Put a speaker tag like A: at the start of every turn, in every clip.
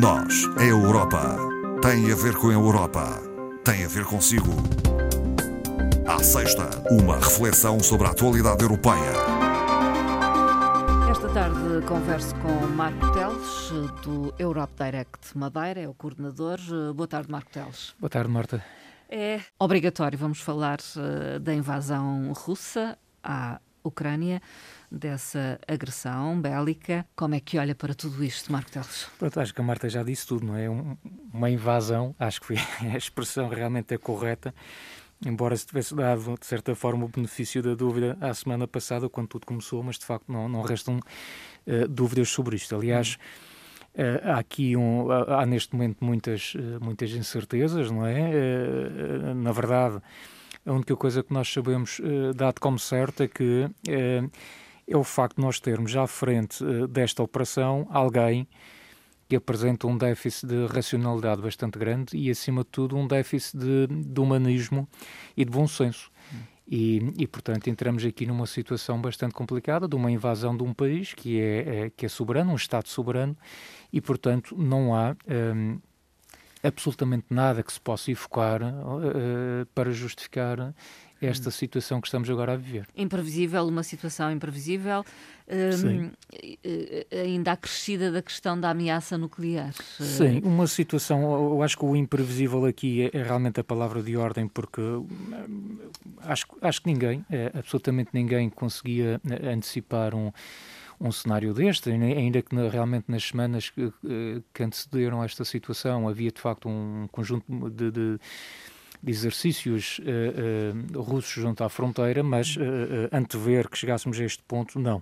A: Nós, a Europa, tem a ver com a Europa, tem a ver consigo. À sexta, uma reflexão sobre a atualidade europeia.
B: Esta tarde converso com Marco Teles, do Europe Direct Madeira, é o coordenador. Boa tarde, Marco Teles.
C: Boa tarde, Marta.
B: É obrigatório, vamos falar uh, da invasão russa à Ucrânia dessa agressão bélica. Como é que olha para tudo isto, Marco Teles?
C: Pronto, acho que a Marta já disse tudo, não é? uma invasão, acho que a expressão realmente é correta, embora se tivesse dado, de certa forma, o benefício da dúvida à semana passada, quando tudo começou, mas de facto não, não restam uh, dúvidas sobre isto. Aliás, Uh, há aqui um, há, há, neste momento muitas, uh, muitas incertezas, não é? Uh, na verdade, a única coisa que nós sabemos, dado como certo, é que é o facto de nós termos à frente uh, desta operação alguém que apresenta um déficit de racionalidade bastante grande e, acima de tudo, um déficit de, de humanismo e de bom senso. E, e, portanto, entramos aqui numa situação bastante complicada de uma invasão de um país que é, é que é soberano, um Estado soberano, e, portanto, não há um, absolutamente nada que se possa evocar uh, para justificar esta hum. situação que estamos agora a viver.
B: Imprevisível, uma situação imprevisível, um, ainda acrescida da questão da ameaça nuclear.
C: Sim, uma situação, eu acho que o imprevisível aqui é, é realmente a palavra de ordem, porque hum, acho, acho que ninguém, é, absolutamente ninguém, conseguia eh, antecipar um um cenário deste, ainda que realmente nas semanas que, que antecederam esta situação havia de facto um conjunto de, de de exercícios uh, uh, russos junto à fronteira, mas uh, antever que chegássemos a este ponto, não.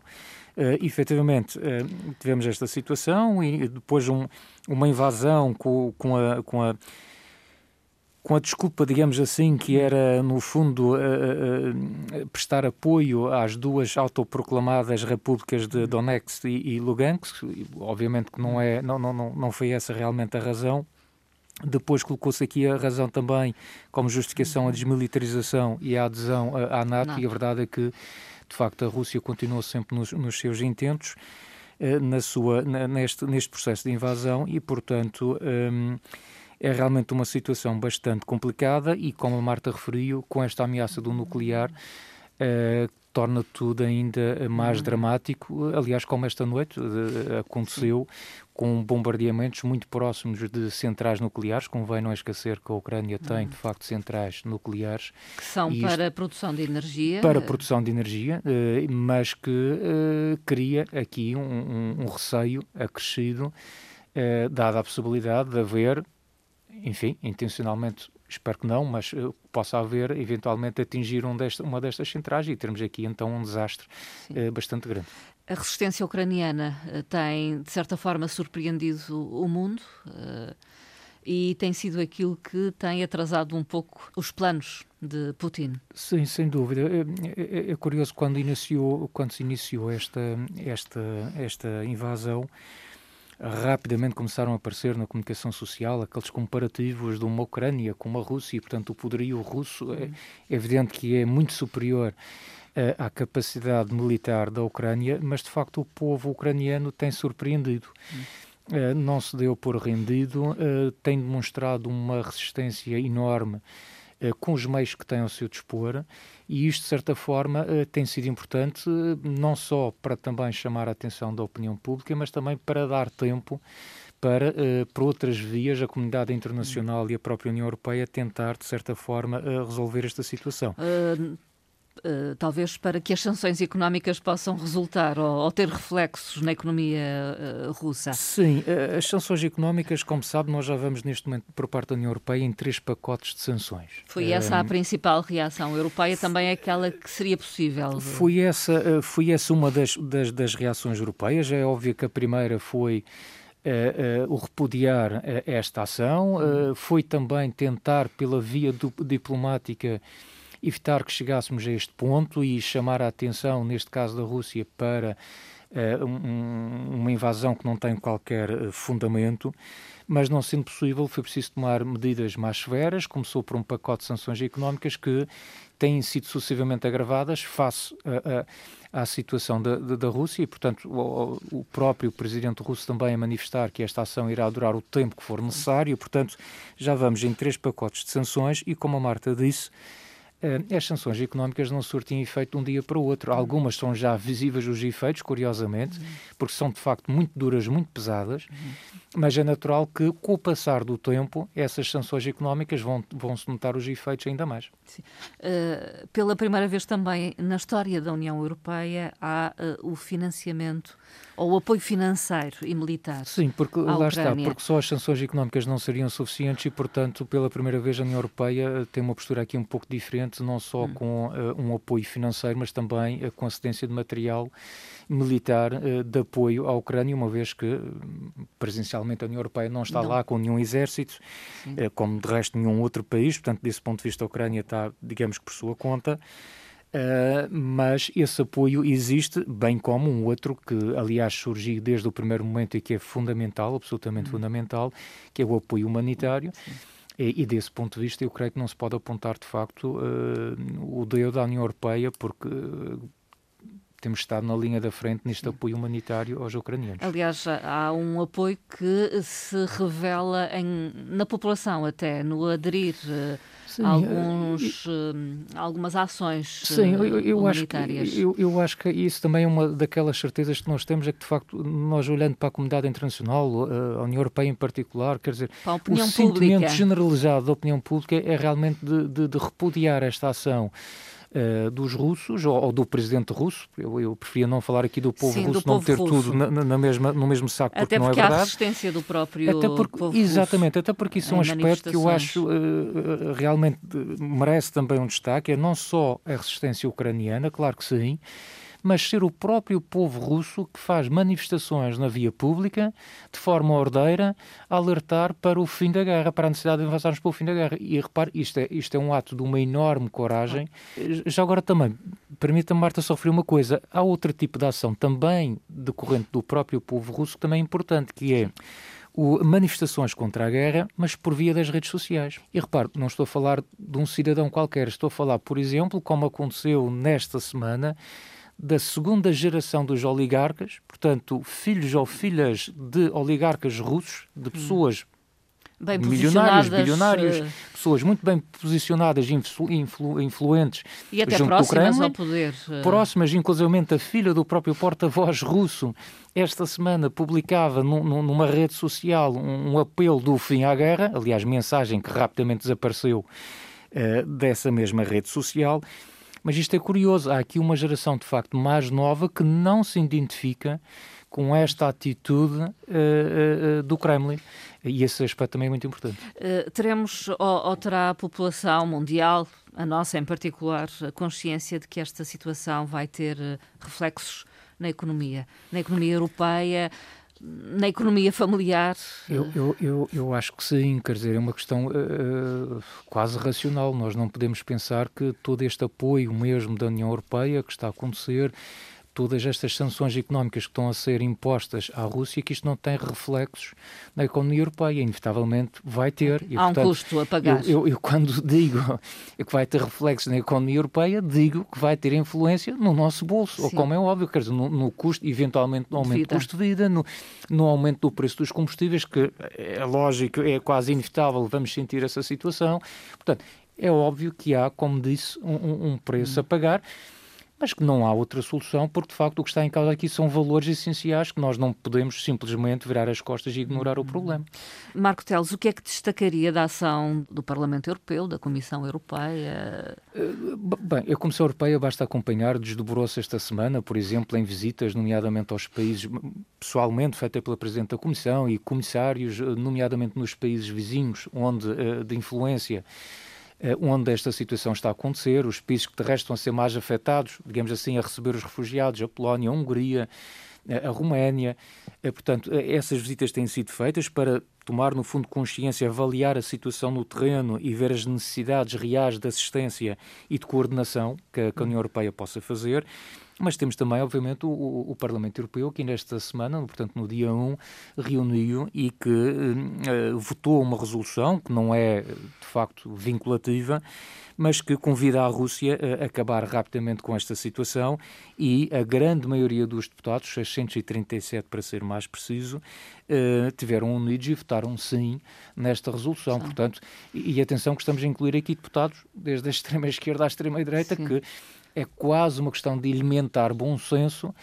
C: Uh, efetivamente, tivemos esta situação e depois um, uma invasão com, com a. Com a com a desculpa, digamos assim, que era, no fundo, uh, uh, prestar apoio às duas autoproclamadas repúblicas de Donetsk e, e Lugansk, obviamente que não, é, não, não, não foi essa realmente a razão, depois colocou-se aqui a razão também como justificação a desmilitarização e a adesão à NATO, e a verdade é que, de facto, a Rússia continuou sempre nos, nos seus intentos eh, na sua, neste, neste processo de invasão e, portanto, é realmente uma situação bastante complicada e, como a Marta referiu, com esta ameaça do nuclear, uh, torna tudo ainda mais uhum. dramático. Aliás, como esta noite uh, aconteceu, com bombardeamentos muito próximos de centrais nucleares. Convém não esquecer que a Ucrânia tem, uhum. de facto, centrais nucleares.
B: Que são para a produção de energia.
C: Para a produção de energia, uh, mas que cria aqui um, um receio acrescido, dada a possibilidade de haver, enfim, intencionalmente espero que não, mas uh, possa haver eventualmente atingir um desta, uma destas centrais e termos aqui então um desastre uh, bastante grande.
B: A resistência ucraniana uh, tem, de certa forma, surpreendido o mundo e tem sido aquilo que tem atrasado um pouco os planos de Putin.
C: Sim, sem dúvida. É, é, é curioso quando iniciou, quando se iniciou esta esta esta invasão rapidamente começaram a aparecer na comunicação social aqueles comparativos de uma Ucrânia com uma Rússia, e, portanto, o poderio russo é, é evidente que é muito superior uh, à capacidade militar da Ucrânia, mas de facto o povo ucraniano tem surpreendido. Uh, não se deu por rendido, uh, tem demonstrado uma resistência enorme com os meios que têm ao seu dispor, e isto, de certa forma, eh, tem sido importante eh, não só para também chamar a atenção da opinião pública, mas também para dar tempo para, por outras vias, a comunidade internacional e a própria União Europeia tentar, de certa forma, resolver esta situação. Uh,
B: Uh, talvez para que as sanções económicas possam resultar ou, ou ter reflexos na economia uh, russa?
C: Sim, uh, as sanções económicas, como sabe, nós já vamos neste momento por parte da União Europeia em três pacotes de sanções.
B: Foi essa a principal reação europeia, também é aquela que seria possível?
C: Foi essa, foi essa uma das, das, das reações europeias. É óbvio que a primeira foi Uh, uh, o repudiar uh, esta ação, foi também tentar, pela via diplomática, evitar que chegássemos a este ponto e chamar a atenção, neste caso da Rússia, para um, uma invasão que não tem qualquer fundamento mas não sendo possível, foi preciso tomar medidas mais severas. Começou por um pacote de sanções económicas que têm sido sucessivamente agravadas face a, a, à situação da, da, da, Rússia e, portanto, o, o, próprio presidente russo também a manifestar que esta ação irá durar o tempo que for necessário. Portanto, já vamos em três pacotes de sanções e, como a Marta disse, Uh, as sanções económicas não surtem efeito de um dia para o outro. Algumas são já visíveis os efeitos, curiosamente, porque são de facto muito duras, muito pesadas, mas é natural que, com o passar do tempo, essas sanções económicas vão, vão se notar os efeitos ainda mais.
B: Uh, pela primeira vez também na história da União Europeia há uh, o financiamento ou o apoio financeiro e militar.
C: Sim, porque lá está, porque só as sanções económicas não seriam suficientes e, portanto, pela primeira vez a União Europeia tem uma postura aqui um pouco diferente, não só hum. com uh, um apoio financeiro, mas também uh, com a cedência de material militar uh, de apoio à Ucrânia, uma vez que presencialmente a União Europeia não está não. lá com nenhum exército, como de resto nenhum outro país, portanto, desse ponto de vista a Ucrânia está, digamos que por sua conta. Uh, mas esse apoio existe, bem como um outro que, aliás, surgiu desde o primeiro momento e que é fundamental, absolutamente uhum. fundamental, que é o apoio humanitário. E, e, desse ponto de vista, eu creio que não se pode apontar, de facto, uh, o dedo da União Europeia, porque temos estado na linha da frente neste apoio humanitário aos ucranianos.
B: Aliás, há um apoio que se revela em, na população até, no aderir uh, Sim, alguns, uh, algumas ações Sim, eu, eu.
C: Acho que, eu, eu, acho que isso também é uma daquelas certezas que nós temos, é que de facto nós olhando para a comunidade internacional, a União Europeia em particular, quer dizer, o pública. sentimento generalizado da opinião pública é realmente de, de, de repudiar esta ação uh, dos russos ou, ou, do presidente russo. Eu, eu preferia não falar aqui do povo Sim, russo, do não ter russo. tudo na, na, mesma, no mesmo saco, porque,
B: até
C: porque
B: não
C: é verdade.
B: Há resistência do próprio
C: até porque,
B: povo
C: Exatamente, até porque isso é um aspecto que eu acho uh, realmente merece também um destaque, é não só a resistência ucraniana, claro que sim, mas ser o próprio povo russo que faz manifestações na via pública, de forma ordeira, a alertar para o fim da guerra, para a necessidade de avançarmos para o fim da guerra. E repare, isto é, isto é um ato de uma enorme coragem. Já agora também, permita-me, Marta, só referir uma coisa. Há outro tipo de ação também decorrente do próprio povo russo que também é importante, que é o, manifestações contra a guerra, mas por via das redes sociais. E repare, não estou a falar de um cidadão qualquer, estou a falar, por exemplo, como aconteceu nesta semana, da segunda geração dos oligarcas, portanto, filhos ou filhas de oligarcas russos, de hum. pessoas
B: bem
C: milionários, bilionários, uh... pessoas muito bem posicionadas, influ, influ, influentes
B: e até
C: junto
B: próximas
C: Kremlin,
B: ao poder.
C: Uh... Próximas, inclusive a filha do próprio porta-voz russo, esta semana publicava num, numa rede social um, um, apelo do fim à guerra, aliás, mensagem que rapidamente desapareceu uh, dessa mesma rede social, mas isto é curioso, há aqui uma geração de facto mais nova que não se identifica com esta atitude uh, uh, do Kremlin. E esse aspecto também é muito importante.
B: Uh, teremos, ou, ou, terá a população mundial, a nossa em particular, a consciência de que esta situação vai ter reflexos na economia, na economia europeia, na economia familiar?
C: Eu, eu, eu, eu, acho que sim, quer dizer, é uma questão uh, quase racional. Nós não podemos pensar que todo este apoio mesmo da União Europeia que está a acontecer todas estas sanções económicas que estão a ser impostas à Rússia, que isto não tem reflexos na economia europeia. Inevitavelmente vai ter.
B: E, Há portanto, um custo a pagar.
C: Eu, eu, eu, quando digo que vai ter reflexos na economia europeia, digo que vai ter influência no nosso bolso, Sim. ou como é óbvio, quer dizer, no, no custo, eventualmente no aumento do custo de vida, no, no aumento do preço dos combustíveis, que é lógico, é quase inevitável, vamos sentir essa situação. Portanto, é óbvio que há, como disse, um, um preço hum. a pagar mas que não há outra solução, porque de facto o que está em causa aqui são valores essenciais que nós não podemos simplesmente virar as costas e ignorar o problema.
B: Marco Teles, o que é que destacaria da ação do Parlamento Europeu, da Comissão Europeia?
C: Eh, bem, a Comissão Europeia basta acompanhar, desdobrou-se esta semana, por exemplo, em visitas, nomeadamente aos países, pessoalmente feita pela Presidente da Comissão e comissários, eh, nomeadamente nos países vizinhos, onde eh, de influência onde esta situação está a acontecer, os países que de resto a ser mais afetados, digamos assim, a receber os refugiados, a Polónia, a Hungria, eh, a Roménia. Eh, portanto, essas visitas têm sido feitas para tomar, no fundo, consciência, avaliar a situação no terreno e ver as necessidades reais de assistência e de coordenação que a União Europeia possa fazer. Mas temos também, obviamente, o, o, Parlamento Europeu, que nesta semana, portanto no dia 1, reuniu e que uh, votou uma resolução que não é, de facto, vinculativa, mas que convida a Rússia a acabar rapidamente com esta situação e a grande maioria dos deputados, 637 para ser mais preciso, uh, tiveram unidos e votaram sim nesta resolução. Sim. Portanto, e, e, atenção que estamos a incluir aqui deputados desde a extrema esquerda à extrema direita, sim. que é quase uma questão de alimentar bom senso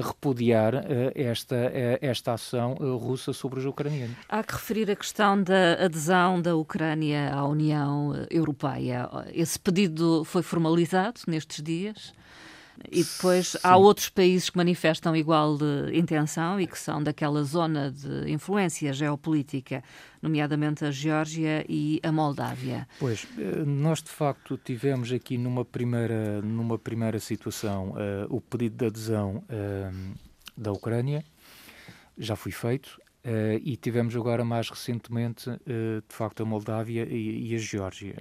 C: repudiar eh, esta, eh, esta ação eh, russa sobre os ucranianos.
B: Há que referir a questão da adesão da Ucrânia à União Europeia. Esse pedido foi formalizado nestes dias? E depois Sim. há outros países que manifestam igual intenção e que são daquela zona de influência geopolítica, nomeadamente a Geórgia e a Moldávia.
C: Pois, eh, nós de facto tivemos aqui numa primeira, numa primeira situação uh, o pedido de adesão uh, da Ucrânia, já foi feito, Uh, e tivemos agora mais recentemente, uh, de facto, a Moldávia e, e a Geórgia.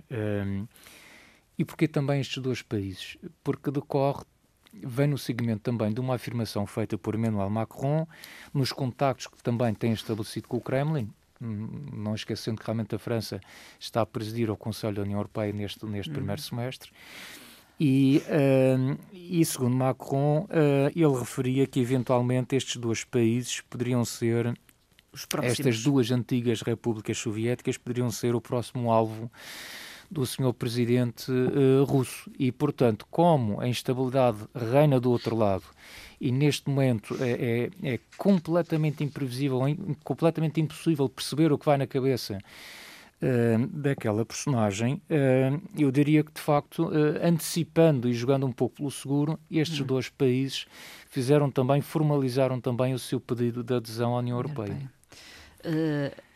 C: e porquê também estes dois países? Porque decorre vem no seguimento também de uma afirmação feita por Emmanuel Macron nos contactos que também tem estabelecido com o Kremlin, hum, não esquecendo que realmente a França está a presidir o Conselho da União Europeia neste, neste uhum. primeiro semestre. E, uh, e, segundo Macron, uh, ele referia que eventualmente estes dois países poderiam ser, estas duas antigas repúblicas soviéticas poderiam ser o próximo alvo do senhor presidente uh, russo. E, portanto, como a instabilidade reina do outro lado e neste momento é, é, é completamente imprevisível, é completamente impossível perceber o que vai na cabeça uh, daquela personagem, uh, eu diria que, de facto, antecipando e jogando um pouco pelo seguro, estes hum. dois países fizeram também, formalizaram também o seu pedido de adesão à União Europeia.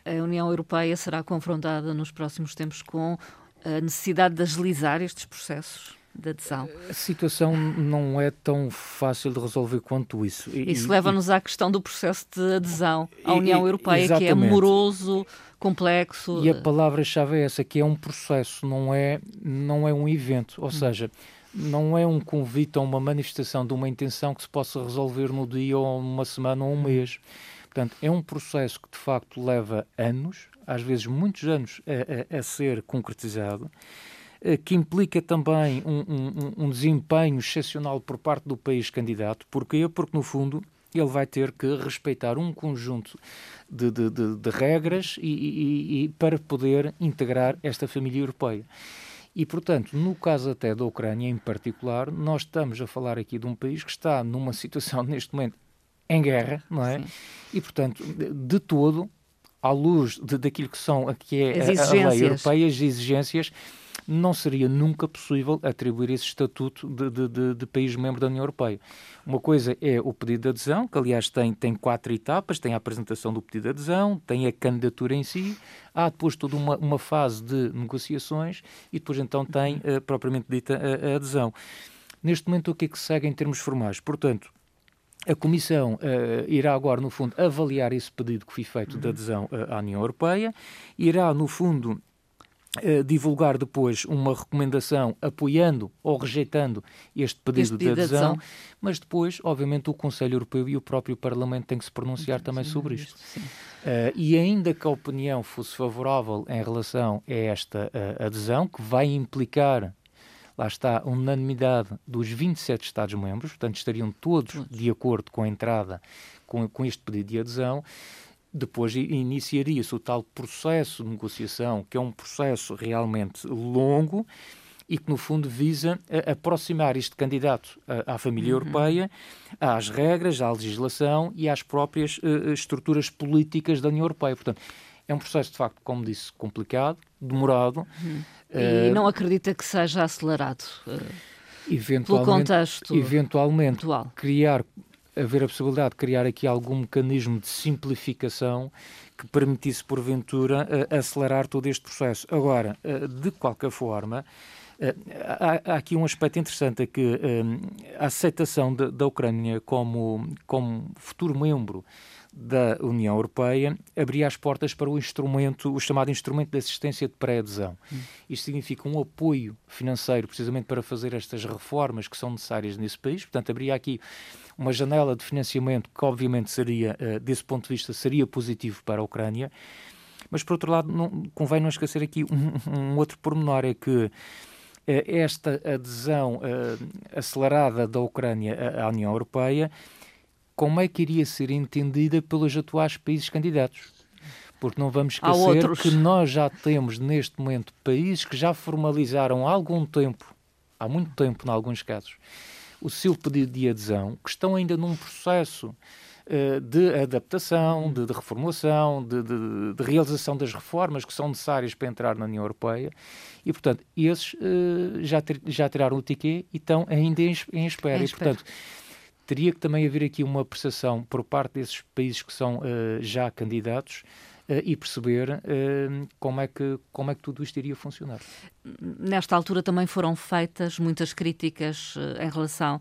B: a União Europeia será confrontada nos próximos tempos com a necessidade de agilizar estes processos de adesão?
C: A situação não é tão fácil de resolver quanto isso.
B: E, isso leva-nos à questão do processo de adesão à União Europeia, exatamente. que é moroso, complexo.
C: E a palavra-chave é essa, que é um processo, não é, não é um evento. Ou hum. seja, não é um convite a uma manifestação de uma intenção que se possa resolver no dia ou uma semana ou um hum. mês. Portanto, é um processo que de facto leva anos, às vezes muitos anos, a, a, a ser concretizado, eh, que implica também um, um, um, desempenho excepcional por parte do país candidato. Porquê? Porque, no fundo, ele vai ter que respeitar um conjunto de, de, de, de regras e, e, e, para poder integrar esta família europeia. E, portanto, no caso até da Ucrânia em particular, nós estamos a falar aqui de um país que está numa situação neste momento em guerra, não é? Sim. E, portanto, de, de todo, à luz de, daquilo que são que é a, a lei europeia, as exigências, não seria nunca possível atribuir esse estatuto de, de, de, de, país membro da União Europeia. Uma coisa é o pedido de adesão, que aliás tem, tem quatro etapas, tem a apresentação do pedido de adesão, tem a candidatura em si, há depois toda uma, uma fase de negociações e depois então tem uh, propriamente dita a, a adesão. Neste momento o que é que segue em termos formais? Portanto, a Comissão uh, irá agora, no fundo, avaliar esse pedido que foi feito uhum. de adesão uh, à União Europeia, irá, no fundo, uh, divulgar depois uma recomendação apoiando ou rejeitando este pedido, este pedido de, adesão, de, adesão, mas depois, obviamente, o Conselho Europeu e o próprio Parlamento têm que se pronunciar também sobre isto. e ainda que a opinião fosse favorável em relação a esta adesão, que vai implicar lá está a unanimidade dos 27 Estados-membros, portanto estariam todos de acordo com a entrada, com, com este pedido de adesão. Depois iniciaria-se o tal processo de negociação, que é um processo realmente longo e que, no fundo, visa aproximar este candidato à, família uhum. europeia, às regras, à legislação e às próprias uh, estruturas políticas da União Europeia. Portanto, é um processo, de facto, como disse, complicado, demorado. Uhum.
B: E uh, não acredita que seja acelerado uh, eventualmente, pelo contexto
C: Eventualmente, atual. criar, haver a possibilidade de criar aqui algum mecanismo de simplificação que permitisse, porventura, uh, acelerar todo este processo. Agora, de qualquer forma, há, aqui um aspecto interessante, é que a aceitação da Ucrânia como, como futuro membro da União Europeia abria as portas para o instrumento, o chamado instrumento de assistência de pré-adesão. Hum. Isto significa um apoio financeiro precisamente para fazer estas reformas que são necessárias nesse país. Portanto, abria aqui uma janela de financiamento que obviamente seria, eh, desse ponto de vista, seria positivo para a Ucrânia. Mas, por outro lado, não, convém não esquecer aqui um, um outro pormenor, é que eh, esta adesão uh, acelerada da Ucrânia à União Europeia como é que iria ser entendida pelos atuais países candidatos. Porque não vamos esquecer que nós já temos neste momento países que já formalizaram há algum tempo, há muito tempo em alguns casos, o seu pedido de adesão, que estão ainda num processo uh, de adaptação, de, de reformulação, de, de, de, realização das reformas que são necessárias para entrar na União Europeia. E, portanto, esses uh, já, ter, já tiraram o ticket e estão ainda em, em espera. Em e, portanto, teria que também haver aqui uma apreciação por parte desses países que são uh, já candidatos uh, e perceber uh, como, é que, como é que tudo isto iria funcionar.
B: Nesta altura também foram feitas muitas críticas em relação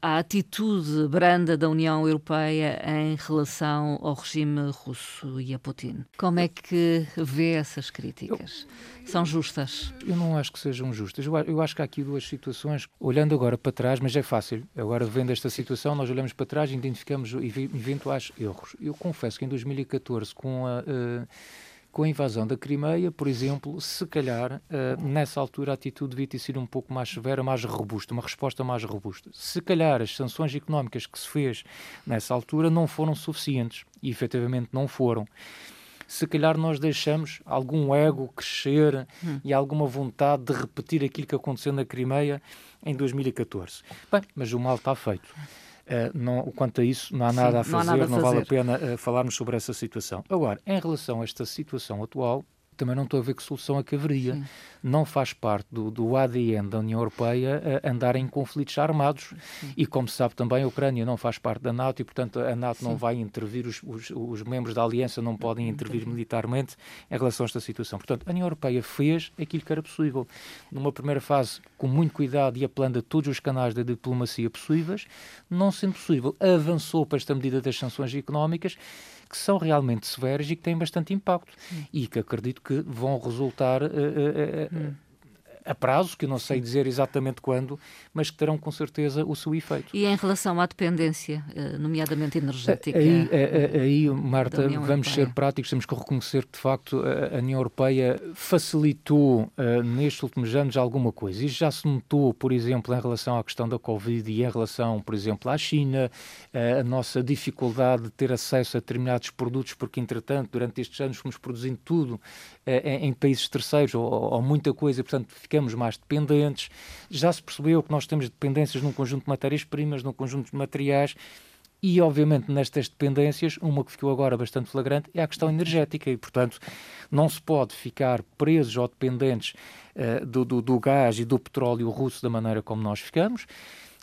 B: à atitude branda da União Europeia em relação ao regime russo e a Putin. Como é que vê essas críticas? São justas?
C: Eu não acho que sejam justas. Eu, eu acho que há aqui duas situações. Olhando agora para trás, mas é fácil. Agora, vendo esta situação, nós olhamos para trás e identificamos eventuais erros. Eu confesso que em 2014, com a. Uh, com a invasão da Crimeia, por exemplo, se calhar uh, nessa altura a atitude devia ter sido um pouco mais severa, mais robusta, uma resposta mais robusta. Se calhar as sanções económicas que se fez nessa altura não foram suficientes e efetivamente não foram se calhar nós deixamos algum ego crescer hum. e alguma vontade de repetir aquilo que aconteceu na Crimeia em 2014. Bem, mas o mal está feito. Uh, não, quanto a isso, não há nada, Sim, a, fazer, não, nada a fazer, não vale a pena uh, falarmos sobre essa situação. Agora, em relação a esta situação atual, também não estou a ver que solução é que haveria. Sim. Não faz parte do, do, ADN da União Europeia uh, andar em conflitos armados. Sim. E, como se sabe também, a Ucrânia não faz parte da NATO e, portanto, a NATO Sim. não vai intervir, os, os, os, membros da aliança não podem intervir militarmente em relação a esta situação. Portanto, a União Europeia fez aquilo que era possível. Numa primeira fase, com muito cuidado e apelando a todos os canais da diplomacia possíveis, não sendo possível, avançou para esta medida das sanções económicas que são realmente severas e que têm bastante impacto. E que acredito que vão resultar uh, uh, uh, a prazo, que eu não sei dizer exatamente quando, mas que terão com certeza o seu efeito.
B: E em relação à dependência, eh, nomeadamente energética?
C: Aí, eh, eh, aí Marta, vamos ser práticos, temos que reconhecer que, de facto, a União Europeia facilitou nestes últimos anos alguma coisa. Isso já se notou, por exemplo, em relação à questão da Covid e em relação, por exemplo, à China, a nossa dificuldade de ter acesso a determinados produtos, porque, entretanto, durante estes anos fomos produzindo tudo em países terceiros, ou, ou muita coisa, portanto, ficamos mais dependentes. Já se percebeu que nós temos dependências num conjunto de matérias-primas, num conjunto de materiais. E, obviamente, nestas dependências, uma que ficou agora bastante flagrante é a questão energética, e, portanto, não se pode ficar presos ou dependentes uh, do, do, do, gás e do petróleo russo da maneira como nós ficamos.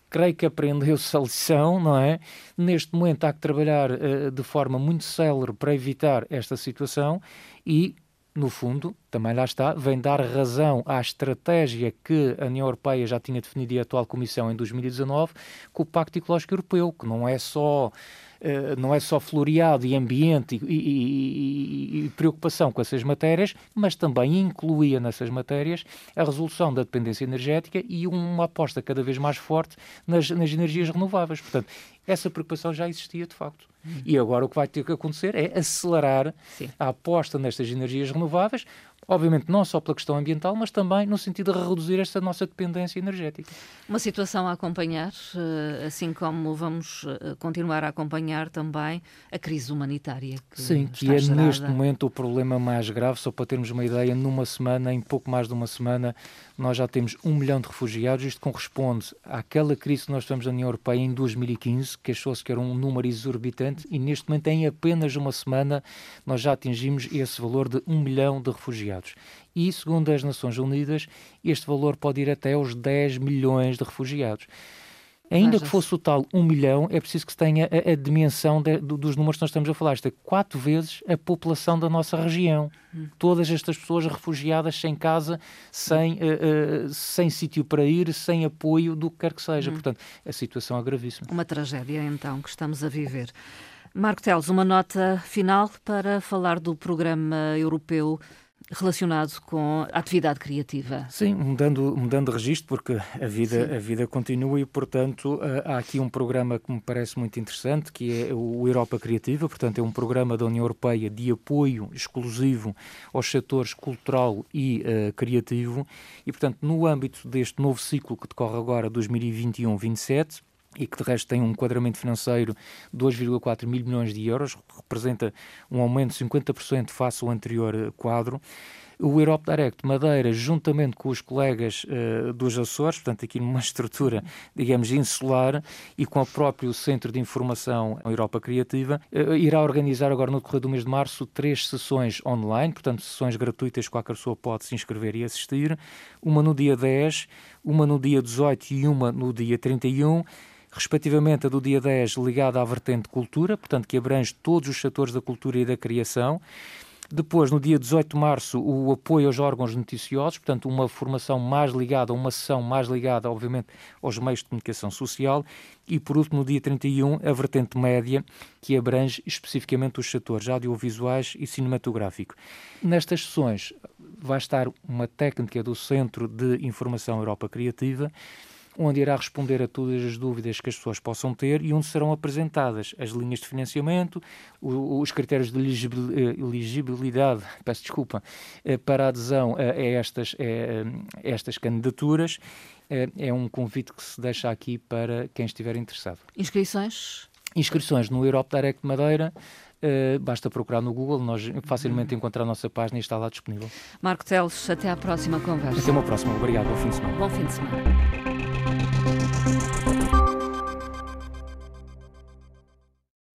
C: Creio que aprendeu-se a lição, não é? Neste momento há que trabalhar uh, de forma muito célere para evitar esta situação e no fundo, também lá está, vem dar razão à estratégia que a União Europeia já tinha definido e a atual Comissão em 2019 com o Pacto Ecológico Europeu, que não é só Uh, não é só floreado e ambiente e, e, e, e, preocupação com essas matérias, mas também incluía nessas matérias a resolução da dependência energética e uma aposta cada vez mais forte nas, nas energias renováveis. Portanto, essa preocupação já existia de facto. E agora o que vai ter que acontecer é acelerar Sim. a aposta nestas energias renováveis, Obviamente, não só pela questão ambiental, mas também no sentido de reduzir esta nossa dependência energética.
B: Uma situação a acompanhar, eh, assim como vamos eh, continuar a acompanhar também a crise humanitária. Que
C: Sim, que é gerada. neste momento o problema mais grave. Só para termos uma ideia, numa semana, em pouco mais de uma semana, nós já temos um milhão de refugiados. Isto corresponde àquela crise que nós tivemos na União Europeia em 2015, que achou-se que era um número exorbitante, e neste momento, em apenas uma semana, nós já atingimos esse valor de um milhão de refugiados. E, segundo as Nações Unidas, este valor pode ir até aos 10 milhões de refugiados. Ainda que fosse o tal um milhão, é preciso que se tenha a, a dimensão de, dos números que nós estamos a falar. Isto é quatro vezes a população da nossa região. Hum. Todas estas pessoas refugiadas sem casa, sem, uh, uh, sem sítio para ir, sem apoio, do que quer que seja. Hum. Portanto, a situação é gravíssima.
B: Uma tragédia, então, que estamos a viver. Marco Teles, uma nota final para falar do programa europeu relacionado com a atividade criativa.
C: Sim, mudando, mudando de registro, porque a vida, a vida continua e, portanto, eh, há aqui um programa que me parece muito interessante, que é o Europa Criativa, portanto, é um programa da União Europeia de apoio exclusivo aos setores cultural e uh, criativo, e, portanto, no âmbito deste novo ciclo que decorre agora, 2021-27, e que de resto tem um enquadramento financeiro de 2,4 mil milhões de euros, representa um aumento de 50% face ao anterior eh, quadro. O Europe Direct Madeira, juntamente com os colegas uh, dos Açores, portanto, aqui numa estrutura, digamos, insular, e com o próprio Centro de Informação Europa Criativa, uh, irá organizar agora no decorrer do mês de março três sessões online, portanto, sessões gratuitas, qualquer pessoa pode se inscrever e assistir, uma no dia 10, uma no dia 18 e uma no dia 31 respectivamente a do dia 10 ligada à vertente cultura, portanto que abrange todos os setores da cultura e da criação. Depois, no dia 18 de março, o apoio aos órgãos noticiosos, portanto, uma formação mais ligada, uma sessão mais ligada, obviamente, aos meios de comunicação social. E, por último, no dia 31, a vertente média, que abrange especificamente os setores audiovisuais e cinematográfico. Nestas sessões vai estar uma técnica do Centro de Informação Europa Criativa, onde irá responder a todas as dúvidas que as pessoas possam ter e onde serão apresentadas as linhas de financiamento, os critérios de eh, elegibilidade, peço desculpa, eh, para adesão a estas, a estas candidaturas. É um convite que se deixa aqui para quem estiver interessado.
B: Inscrições?
C: Inscrições no Europe Direct Madeira. Uh, basta procurar no Google, nós facilmente uhum. encontrar a nossa página e está lá disponível.
B: Marco Teles, até à próxima conversa.
C: Até uma próxima. Obrigado. Bom fim de semana.
B: Bom fim de semana.